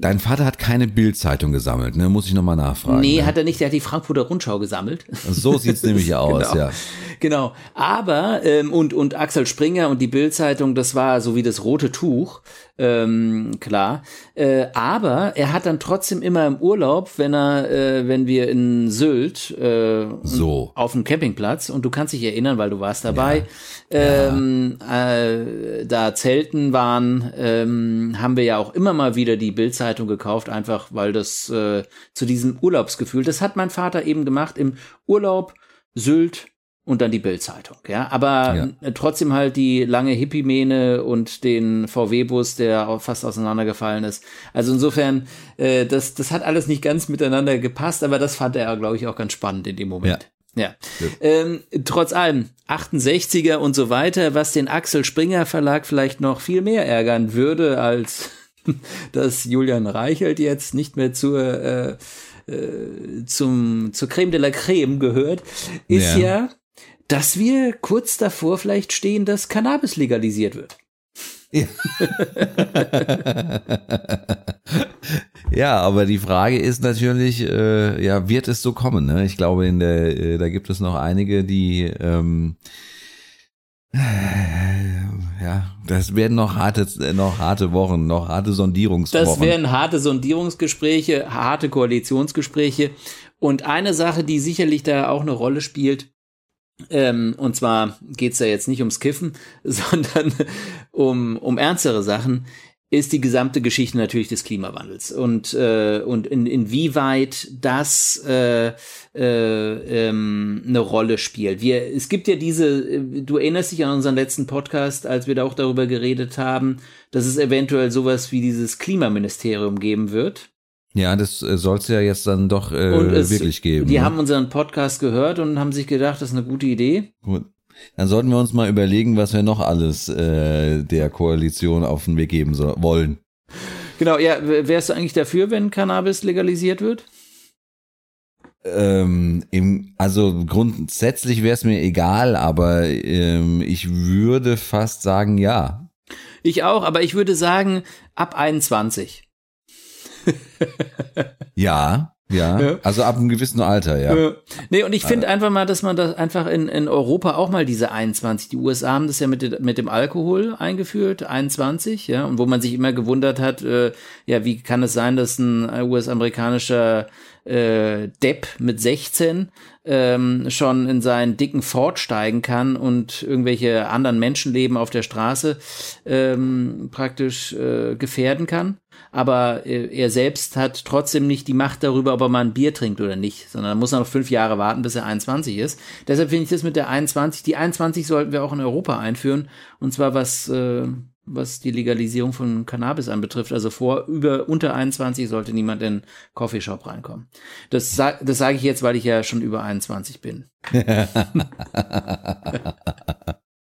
Dein Vater hat keine Bildzeitung gesammelt, ne? Muss ich nochmal nachfragen. Nee, ne? hat er nicht, der hat die Frankfurter Rundschau gesammelt. So sieht's nämlich (laughs) aus, genau. ja. Genau. Aber ähm, und, und Axel Springer und die Bildzeitung, das war so wie das rote Tuch ähm, klar. Äh, aber er hat dann trotzdem immer im Urlaub, wenn er, äh, wenn wir in Sylt äh, so. auf dem Campingplatz und du kannst dich erinnern, weil du warst dabei, ja. Ähm, Äh, da Zelten waren, ähm, haben wir ja auch immer mal wieder die Bildzeitung gekauft, einfach weil das äh, zu diesem Urlaubsgefühl, das hat mein Vater eben gemacht im Urlaub Sylt und dann die Bildzeitung, ja. Aber ja. Trotzdem halt die lange Hippie-Mähne und den VW-Bus, der fast auseinandergefallen ist. Also insofern, äh, das, das hat alles nicht ganz miteinander gepasst, aber das fand er, glaube ich, auch ganz spannend in dem Moment. Ja. ja. Ähm, trotz allem, 68er und so weiter, was den Axel Springer Verlag vielleicht noch viel mehr ärgern würde, als (laughs) dass Julian Reichelt jetzt nicht mehr zur äh, äh, zum, zur Creme de la Creme gehört, ist ja, ja dass wir kurz davor vielleicht stehen, dass Cannabis legalisiert wird. Ja. ja, aber die Frage ist natürlich, äh, ja, wird es so kommen? Ne? Ich glaube, in der, äh, da gibt es noch einige, die ähm, äh, ja, das werden noch harte, noch harte Wochen, noch harte Sondierungswochen. Das werden harte Sondierungsgespräche, harte Koalitionsgespräche. Und eine Sache, die sicherlich da auch eine Rolle spielt, ähm, und zwar geht's da jetzt nicht ums Kiffen, (laughs) sondern um, um ernstere Sachen, ist die gesamte Geschichte natürlich des Klimawandels und äh, und in, inwieweit das äh, äh, ähm, eine Rolle spielt. Wir es gibt ja diese du erinnerst dich an unseren letzten Podcast, als wir da auch darüber geredet haben, dass es eventuell sowas wie dieses Klimaministerium geben wird. Ja, das äh, soll es ja jetzt dann doch äh, es, wirklich geben. Die ne? haben unseren Podcast gehört und haben sich gedacht, das ist eine gute Idee. Gut. Dann sollten wir uns mal überlegen, was wir noch alles äh, der Koalition auf den Weg geben so, wollen. Genau, ja, wärst du eigentlich dafür, wenn Cannabis legalisiert wird? Ähm, im, also grundsätzlich wäre es mir egal, aber ähm, ich würde fast sagen, ja. Ich auch, aber ich würde sagen, ab 21 (laughs) ja, ja, ja, also ab einem gewissen Alter, ja. ja. Nee, und ich finde einfach mal, dass man das einfach in, in Europa auch mal diese 21, die USA haben das ja mit, mit dem Alkohol eingeführt, 21, ja, und wo man sich immer gewundert hat, äh, ja, wie kann es sein, dass ein US-amerikanischer äh, Depp mit 16 ähm, schon in seinen dicken Ford steigen kann und irgendwelche anderen Menschenleben auf der Straße ähm, praktisch äh, gefährden kann aber äh, er selbst hat trotzdem nicht die Macht darüber, ob er mal ein Bier trinkt oder nicht, sondern muss noch fünf Jahre warten, bis er 21 ist. Deshalb finde ich das mit der 21, die 21 sollten wir auch in Europa einführen, und zwar was, äh, was die Legalisierung von Cannabis anbetrifft. Also vor, über, unter 21 sollte niemand in Coffeeshop reinkommen. Das, das sage ich jetzt, weil ich ja schon über 21 bin. (laughs)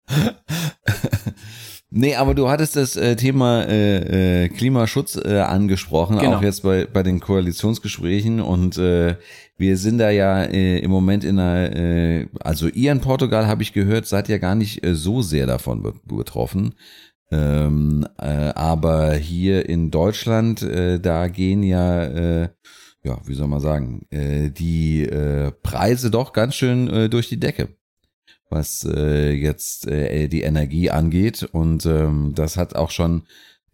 (laughs) Nee, aber du hattest das äh, Thema äh, äh, Klimaschutz äh, angesprochen, Genau. auch jetzt bei, bei den Koalitionsgesprächen und äh, wir sind da ja äh, im Moment in einer, äh, also ihr in Portugal habe ich gehört, seid ja gar nicht äh, so sehr davon be betroffen. Ähm, äh, aber hier in Deutschland, äh, da gehen ja, äh, ja, wie soll man sagen, äh, die äh, Preise doch ganz schön äh, durch die Decke was äh, jetzt äh, die Energie angeht. Und ähm, das hat auch schon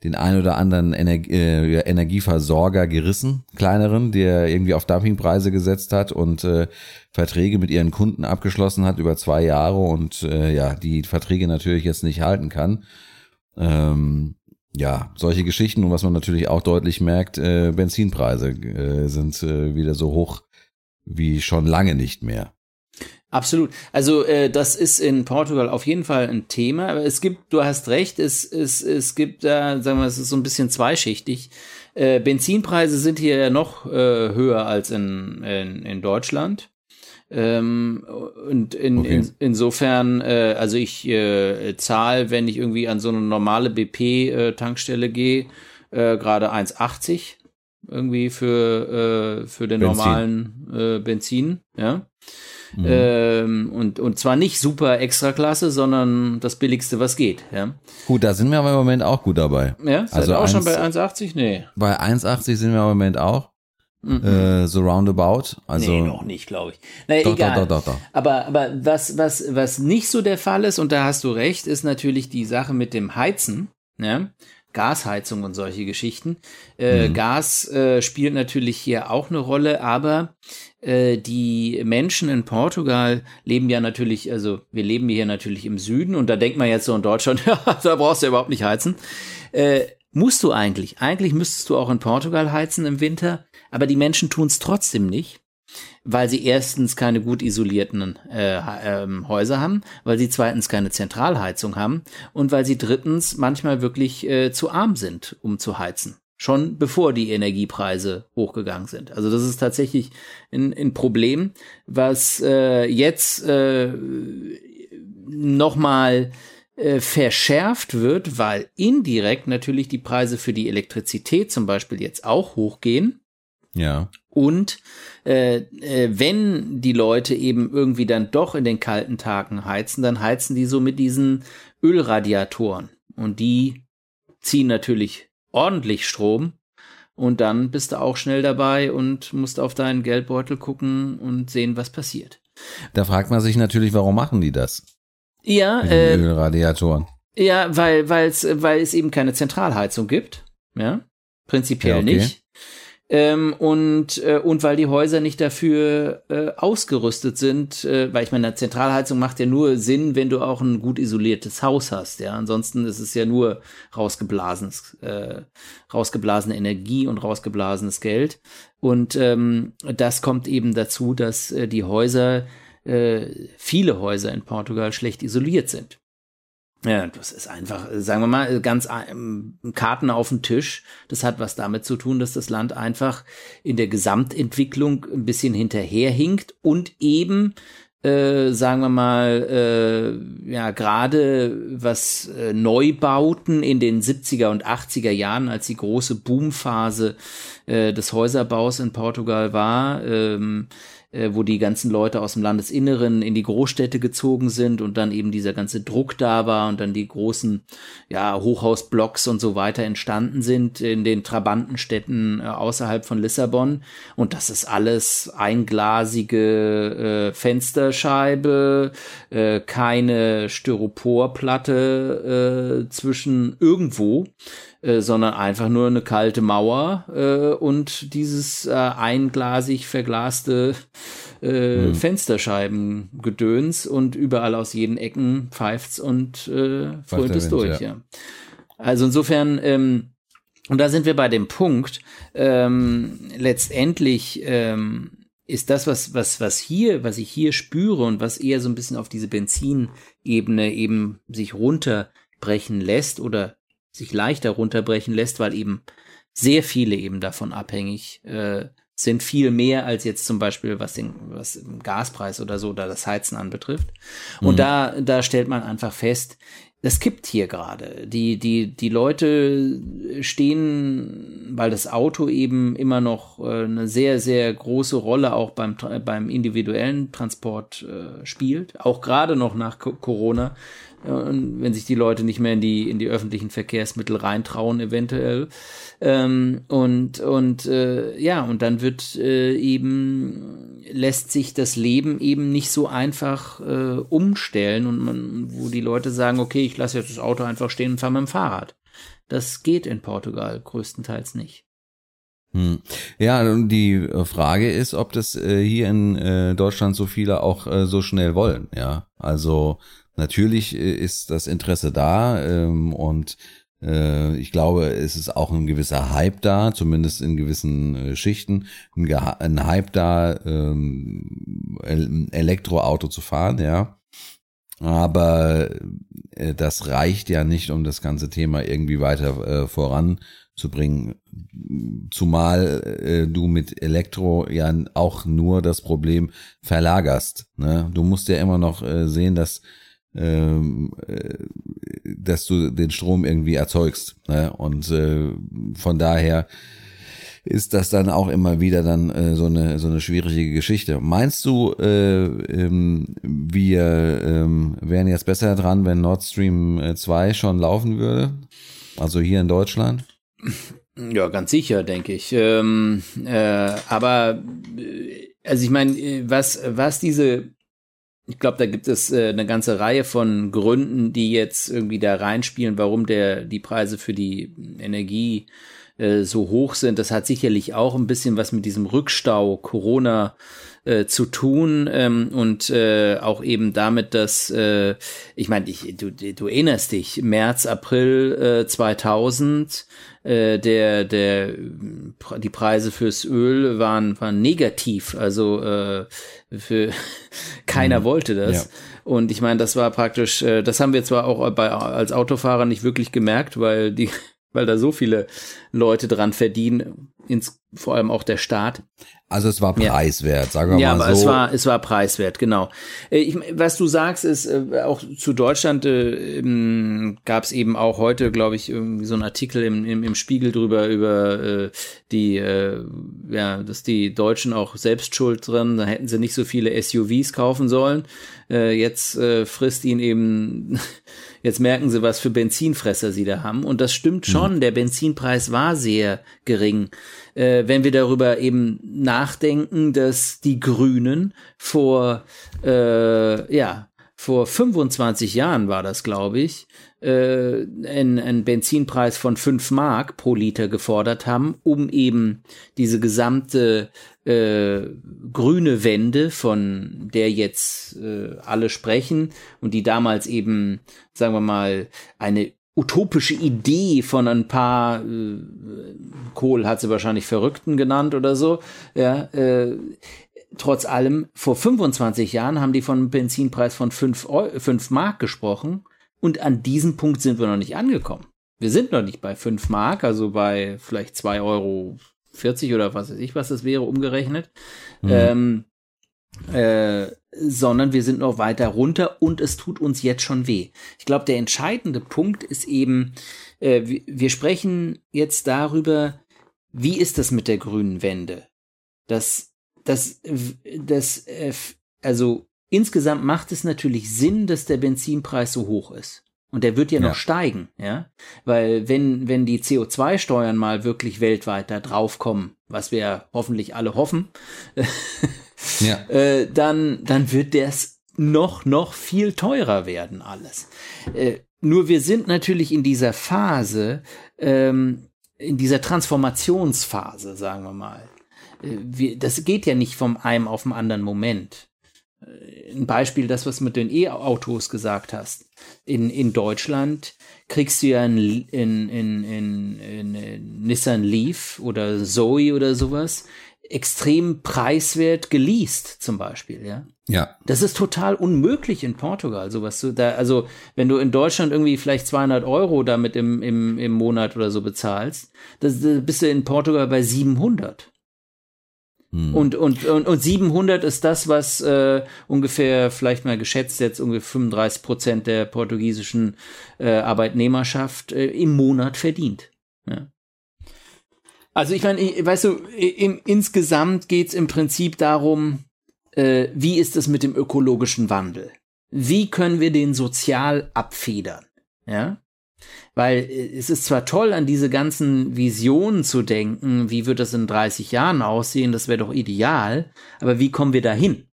den ein oder anderen Ener äh, Energieversorger gerissen, kleineren, der irgendwie auf Dumpingpreise gesetzt hat und äh, Verträge mit ihren Kunden abgeschlossen hat über zwei Jahre und äh, ja, die Verträge natürlich jetzt nicht halten kann. Ähm, ja, solche Geschichten und was man natürlich auch deutlich merkt, äh, Benzinpreise äh, sind äh, wieder so hoch wie schon lange nicht mehr. Absolut. Also äh, das ist in Portugal auf jeden Fall ein Thema. Aber es gibt, du hast recht, es, es, es gibt da, sagen wir, es ist so ein bisschen zweischichtig. Äh, Benzinpreise sind hier ja noch äh, höher als in, in, in Deutschland. Ähm, und in, Okay. in, insofern, äh, also ich äh, zahle, wenn ich irgendwie an so eine normale BP-Tankstelle gehe, äh, gerade 1,80 irgendwie für, äh, für den Benzin. normalen äh, Benzin, ja. Mhm. Ähm, und, und zwar nicht super Extraklasse, sondern das billigste, was geht. Ja, Gut, da sind wir aber im Moment auch gut dabei. ja seid Also ihr auch schon eins- bei 1,80? Nee. Bei 1,80 sind wir im Moment auch. Mhm. Äh, so roundabout. Also, nee, noch nicht, glaube ich. Naja, Doch, egal. doch, doch, doch, doch. Aber, aber was, was, was nicht so der Fall ist, und da hast du recht, ist natürlich die Sache mit dem Heizen. Ja? Gasheizung und solche Geschichten. Äh, Mhm. Gas äh, spielt natürlich hier auch eine Rolle, aber die Menschen in Portugal leben ja natürlich, also wir leben hier natürlich im Süden und da denkt man jetzt so in Deutschland, (laughs) ja, da brauchst du ja überhaupt nicht heizen. Äh, musst du eigentlich. Eigentlich müsstest du auch in Portugal heizen im Winter, aber die Menschen tun es trotzdem nicht weil sie erstens keine gut isolierten äh, ähm, Häuser haben, weil sie zweitens keine Zentralheizung haben und weil sie drittens manchmal wirklich äh, zu arm sind, um zu heizen. Schon bevor die Energiepreise hochgegangen sind. Also das ist tatsächlich ein, ein Problem, was äh, jetzt äh, nochmal äh, verschärft wird, weil indirekt natürlich die Preise für die Elektrizität zum Beispiel jetzt auch hochgehen. ja. Und äh, äh, wenn die Leute eben irgendwie dann doch in den kalten Tagen heizen, dann heizen die so mit diesen Ölradiatoren. Und die ziehen natürlich ordentlich Strom. Und dann bist du auch schnell dabei und musst auf deinen Geldbeutel gucken und sehen, was passiert. Da fragt man sich natürlich, warum machen die das? Ja, Mit äh, Ölradiatoren. Ja, weil, weil's, weil es eben keine Zentralheizung gibt. Ja, prinzipiell Ja, okay. nicht. Ähm, und, äh, und weil die Häuser nicht dafür äh, ausgerüstet sind, äh, weil ich meine, eine Zentralheizung macht ja nur Sinn, wenn du auch ein gut isoliertes Haus hast, ja. Ansonsten ist es ja nur rausgeblasenes, äh, rausgeblasene Energie und rausgeblasenes Geld. Und ähm, das kommt eben dazu, dass äh, die Häuser, äh, viele Häuser in Portugal schlecht isoliert sind. Ja, das ist einfach, sagen wir mal, ganz Karten auf dem Tisch. Das hat was damit zu tun, dass das Land einfach in der Gesamtentwicklung ein bisschen hinterherhinkt und eben, äh, sagen wir mal, äh, ja, gerade was äh, Neubauten in den 70er und 80er Jahren, als die große Boomphase äh, des Häuserbaus in Portugal war, ähm, äh, wo die ganzen Leute aus dem Landesinneren in die Großstädte gezogen sind und dann eben dieser ganze Druck da war und dann die großen ja, Hochhausblocks und so weiter entstanden sind in den Trabantenstädten äh, außerhalb von Lissabon. Und das ist alles einglasige äh, Fensterscheibe, äh, keine Styroporplatte äh, zwischen irgendwo äh, sondern einfach nur eine kalte Mauer äh, und dieses äh, einglasig verglaste äh, Fensterscheibengedöns und überall aus jeden Ecken pfeift's und äh, frönt der es durch, ja. ja. Also insofern, ähm, und da sind wir bei dem Punkt, ähm, letztendlich ähm, ist das, was, was, was hier, was ich hier spüre und was eher so ein bisschen auf diese Benzinebene eben sich runterbrechen lässt oder sich leichter runterbrechen lässt, weil eben sehr viele eben davon abhängig äh, sind, viel mehr als jetzt zum Beispiel, was den, was den Gaspreis oder so oder das Heizen anbetrifft. Und Mhm. da, da stellt man einfach fest, das kippt hier gerade. Die, die, die Leute stehen, weil das Auto eben immer noch äh, eine sehr, sehr große Rolle auch beim, beim individuellen Transport äh, spielt, auch gerade noch nach Corona, und wenn sich die Leute nicht mehr in die, in die öffentlichen Verkehrsmittel reintrauen, eventuell. Ähm, und und äh, ja, und dann wird äh, eben, lässt sich das Leben eben nicht so einfach äh, umstellen und man, wo die Leute sagen, okay, ich lasse jetzt das Auto einfach stehen und fahre mit dem Fahrrad. Das geht in Portugal größtenteils nicht. Hm. Ja, und die äh, Frage ist, ob das äh, hier in äh, Deutschland so viele auch äh, so schnell wollen. Ja, also Natürlich äh, ist das Interesse da ähm, und äh, ich glaube, es ist auch ein gewisser Hype da, zumindest in gewissen äh, Schichten, ein, ein Hype da, ähm, ein Elektroauto zu fahren, ja. Aber äh, das reicht ja nicht, um das ganze Thema irgendwie weiter äh, voranzubringen. Zumal äh, du mit Elektro ja auch nur das Problem verlagerst. Ne? Du musst ja immer noch äh, sehen, dass dass du den Strom irgendwie erzeugst. Ne? Und äh, von daher ist das dann auch immer wieder dann äh, so eine so eine schwierige Geschichte. Meinst du, äh, ähm, wir ähm, wären jetzt besser dran, wenn Nord Stream 2 äh, schon laufen würde? Also hier in Deutschland? Ja, ganz sicher, denke ich. Ähm, äh, aber äh, also ich meine, was was diese ich glaube, da gibt es äh, eine ganze Reihe von Gründen, die jetzt irgendwie da reinspielen, warum der die Preise für die Energie äh, so hoch sind. Das hat sicherlich auch ein bisschen was mit diesem Rückstau Corona äh, zu tun ähm, und äh, auch eben damit, dass äh, ich meine, du, du erinnerst dich, März, April äh, 2000 äh, der der die Preise fürs Öl waren waren negativ, also äh, für (laughs) keiner mhm. wollte das. Ja. Und ich meine, das war praktisch, äh, das haben wir zwar auch bei, als Autofahrer nicht wirklich gemerkt, weil die (laughs) weil da so viele Leute dran verdienen, ins, vor allem auch der Staat. Also es war preiswert, ja. sagen wir ja, mal so. Ja, aber es war, es war preiswert, genau. Äh, ich, was du sagst, ist äh, auch zu Deutschland äh, gab es eben auch heute, glaube ich, irgendwie so ein Artikel im, im, im Spiegel drüber über äh, die, äh, ja, dass die Deutschen auch selbst schuld drin, da hätten sie nicht so viele SUVs kaufen sollen. Äh, jetzt frisst ihn eben Jetzt merken sie, was für Benzinfresser sie da haben. Und das stimmt schon, mhm. der Benzinpreis war sehr gering. Äh, wenn wir darüber eben nachdenken, dass die Grünen vor, äh, ja, vor 25 Jahren war das, glaube ich, äh, einen, einen Benzinpreis von 5 Mark pro Liter gefordert haben, um eben diese gesamte äh, grüne Wende, von der jetzt äh, alle sprechen und die damals eben, sagen wir mal, eine utopische Idee von ein paar äh, Kohl hat sie wahrscheinlich Verrückten genannt oder so, ja, äh, trotz allem, vor 25 Jahren haben die von einem Benzinpreis von 5, 5 Mark gesprochen und an diesem Punkt sind wir noch nicht angekommen. Wir sind noch nicht bei 5 Mark, also bei vielleicht 2 Euro 40 oder was weiß ich, was das wäre, umgerechnet. Mhm. Ähm, äh, sondern wir sind noch weiter runter und es tut uns jetzt schon weh. Ich glaube, der entscheidende Punkt ist eben, äh, wir sprechen jetzt darüber, wie ist das mit der grünen Wende? Das, das, das, äh, also Insgesamt macht es natürlich Sinn, dass der Benzinpreis so hoch ist. Und der wird ja, ja. noch steigen, ja. Weil wenn, wenn die CO2-Steuern mal wirklich weltweit da draufkommen, was wir hoffentlich alle hoffen, (laughs) ja. äh, dann, dann wird das noch, noch viel teurer werden alles. Äh, nur wir sind natürlich in dieser Phase, ähm, in dieser Transformationsphase, sagen wir mal. Äh, wir, das geht ja nicht vom einem auf den anderen Moment ein Beispiel, das, was mit den E-Autos gesagt hast. In, in Deutschland kriegst du ja ein, in, in, in, in Nissan Leaf oder Zoe oder sowas extrem preiswert geleast zum Beispiel, ja. Ja. Das ist total unmöglich in Portugal, sowas zu, da, also, wenn du in Deutschland irgendwie vielleicht 200 Euro damit im, im, im Monat oder so bezahlst, das, das bist du in Portugal bei 700. Hm. Und, und, und, und 700 ist das, was äh, ungefähr, vielleicht mal geschätzt, jetzt ungefähr 35 Prozent der portugiesischen äh, Arbeitnehmerschaft äh, im Monat verdient. Ja. Also ich meine, weißt du, im, insgesamt geht's im Prinzip darum, äh, wie ist es mit dem ökologischen Wandel? Wie können wir den sozial abfedern? Ja? Weil äh, es ist zwar toll, an diese ganzen Visionen zu denken, wie wird das in 30 Jahren aussehen, das wäre doch ideal, aber wie kommen wir da hin?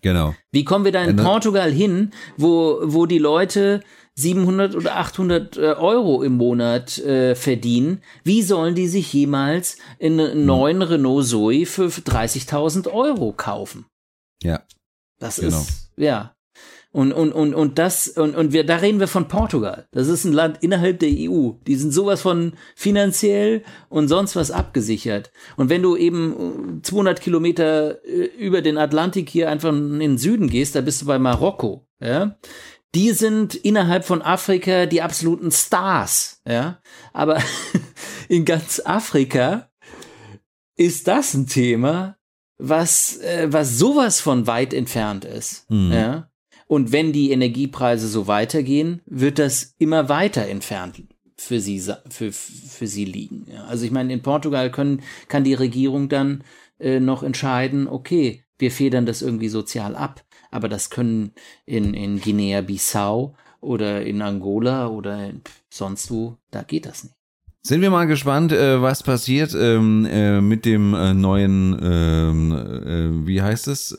Genau. Wie kommen wir da in Portugal hin, wo, wo die Leute 700 oder 800 äh, Euro im Monat äh, verdienen? Wie sollen die sich jemals einen hm. neuen Renault Zoe für 30.000 Euro kaufen? Ja. Das genau. ist, ja. Und, und, und, und das, und, und wir, da reden wir von Portugal. Das ist ein Land innerhalb der EU. Die sind sowas von finanziell und sonst was abgesichert. Und wenn du eben 200 Kilometer äh, über den Atlantik hier einfach in den Süden gehst, da bist du bei Marokko, ja. Die sind innerhalb von Afrika die absoluten Stars, ja. Aber (laughs) in ganz Afrika ist das ein Thema, was, äh, was sowas von weit entfernt ist, mhm. ja. Und wenn die Energiepreise so weitergehen, wird das immer weiter entfernt für sie, für, für sie liegen. Also ich meine, in Portugal können, kann die Regierung dann äh, noch entscheiden, okay, wir federn das irgendwie sozial ab. Aber das können in, in Guinea-Bissau oder in Angola oder sonst wo, da geht das nicht. Sind wir mal gespannt, äh, was passiert ähm, äh, mit dem äh, neuen, ähm, äh, wie heißt es?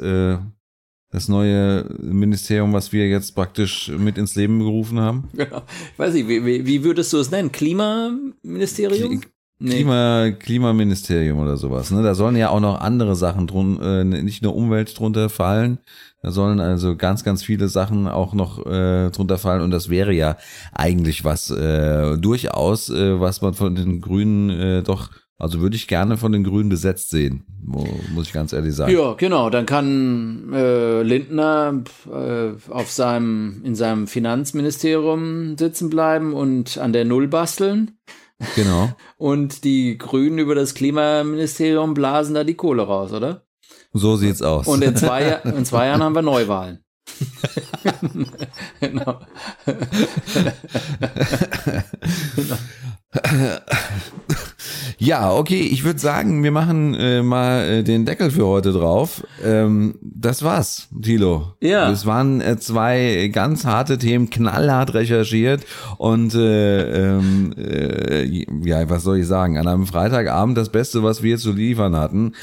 Das neue Ministerium, was wir jetzt praktisch mit ins Leben gerufen haben? Genau. Ich weiß nicht, wie, wie würdest du es nennen? Klimaministerium? Nee. Klima, Klimaministerium oder sowas. Ne? Da sollen ja auch noch andere Sachen drun, äh, nicht nur Umwelt drunter fallen. Da sollen also ganz, ganz viele Sachen auch noch äh, drunter fallen. Und das wäre ja eigentlich was äh, durchaus, äh, was man von den Grünen äh, doch also würde ich gerne von den Grünen besetzt sehen, muss ich ganz ehrlich sagen. Ja, genau. Dann kann äh, Lindner äh, auf seinem in seinem Finanzministerium sitzen bleiben und an der Null basteln. Genau. (laughs) und die Grünen über das Klimaministerium blasen da die Kohle raus, oder? So sieht's aus. Und in zwei, (laughs) in zwei Jahren haben wir Neuwahlen. (laughs) genau. Ja, okay, ich würde sagen, wir machen äh, mal äh, den Deckel für heute drauf. Ähm, das war's, Thilo. Ja. Das waren äh, zwei ganz harte Themen, knallhart recherchiert und äh, ähm, äh, ja, was soll ich sagen, an einem Freitagabend das Beste, was wir zu liefern hatten.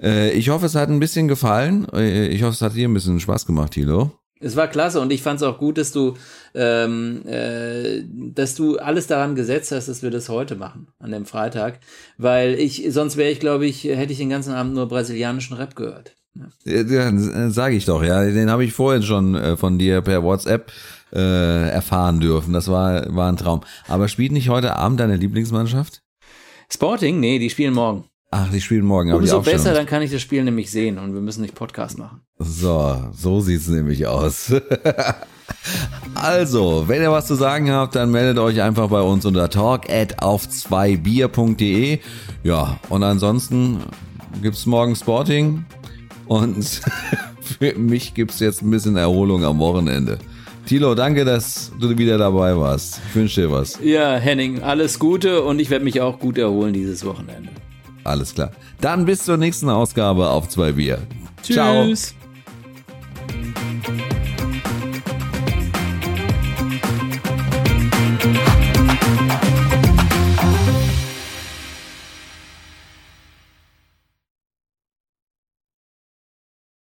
Äh, ich hoffe, es hat ein bisschen gefallen. Ich hoffe, es hat dir ein bisschen Spaß gemacht, Thilo. Es war klasse und ich fand es auch gut, dass du, ähm, äh, dass du alles daran gesetzt hast, dass wir das heute machen, an dem Freitag. Weil ich, sonst wäre ich, glaube ich, hätte ich den ganzen Abend nur brasilianischen Rap gehört. Ja, ja sage ich doch, ja. Den habe ich vorhin schon äh, von dir per WhatsApp äh, erfahren dürfen. Das war, war ein Traum. Aber spielt nicht heute Abend deine Lieblingsmannschaft? Sporting? Nee, die spielen morgen. Ach, die spielen morgen. Umso besser, dann kann ich das Spiel nämlich sehen und wir müssen nicht Podcast machen. So, so sieht's nämlich aus. (laughs) also, wenn ihr was zu sagen habt, dann meldet euch einfach bei uns unter talk at auf 2bier.de. Ja, und ansonsten gibt's morgen Sporting und (laughs) für mich gibt's jetzt ein bisschen Erholung am Wochenende. Tilo, danke, dass du wieder dabei warst. Ich wünsche dir was. Ja, Henning, alles Gute und ich werde mich auch gut erholen dieses Wochenende. Alles klar. Dann bis zur nächsten Ausgabe auf zwei Bier. Tschüss. Ciao. Thank you.